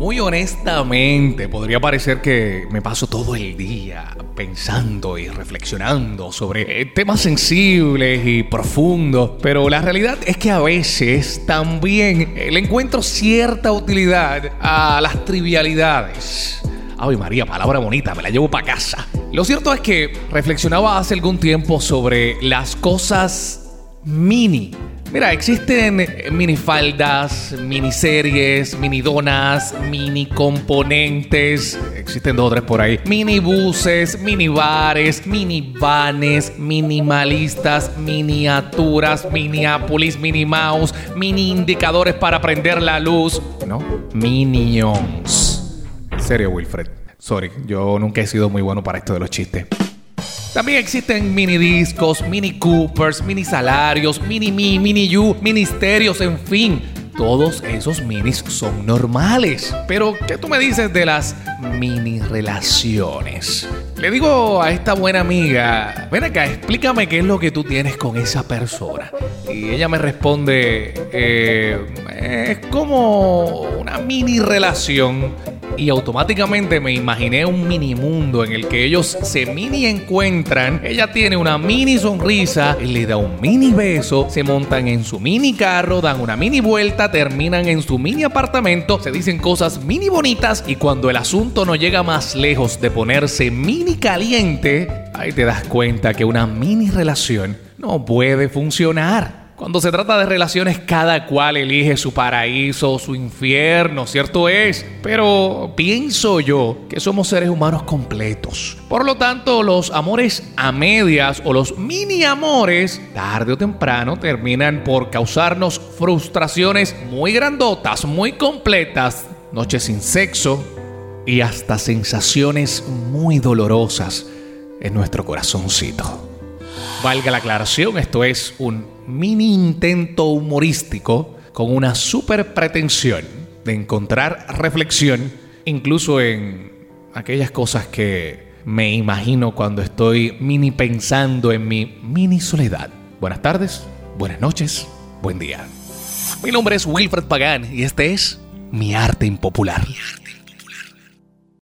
Muy honestamente, podría parecer que me paso todo el día pensando y reflexionando sobre temas sensibles y profundos, pero la realidad es que a veces también le encuentro cierta utilidad a las trivialidades. Ay María, palabra bonita, me la llevo para casa. Lo cierto es que reflexionaba hace algún tiempo sobre las cosas mini Mira, existen minifaldas, miniseries, minidonas, mini componentes, existen dos o tres por ahí, minibuses, minibares, minivanes, minimalistas, miniaturas, miniápolis, mini mouse, mini indicadores para prender la luz, ¿no? Minions. Serio, Wilfred. Sorry, yo nunca he sido muy bueno para esto de los chistes. También existen mini discos, mini Coopers, mini salarios, mini mi, mini you, ministerios, en fin. Todos esos minis son normales. Pero, ¿qué tú me dices de las mini relaciones? Le digo a esta buena amiga, ven acá, explícame qué es lo que tú tienes con esa persona. Y ella me responde, eh, es como una mini relación y automáticamente me imaginé un mini mundo en el que ellos se mini encuentran, ella tiene una mini sonrisa, le da un mini beso, se montan en su mini carro, dan una mini vuelta, terminan en su mini apartamento, se dicen cosas mini bonitas y cuando el asunto no llega más lejos de ponerse mini caliente, ahí te das cuenta que una mini relación no puede funcionar. Cuando se trata de relaciones, cada cual elige su paraíso, su infierno, ¿cierto es? Pero pienso yo que somos seres humanos completos. Por lo tanto, los amores a medias o los mini amores, tarde o temprano, terminan por causarnos frustraciones muy grandotas, muy completas, noches sin sexo y hasta sensaciones muy dolorosas en nuestro corazoncito. Valga la aclaración, esto es un mini intento humorístico con una super pretensión de encontrar reflexión incluso en aquellas cosas que me imagino cuando estoy mini pensando en mi mini soledad. Buenas tardes, buenas noches, buen día. Mi nombre es Wilfred Pagán y este es Mi Arte Impopular.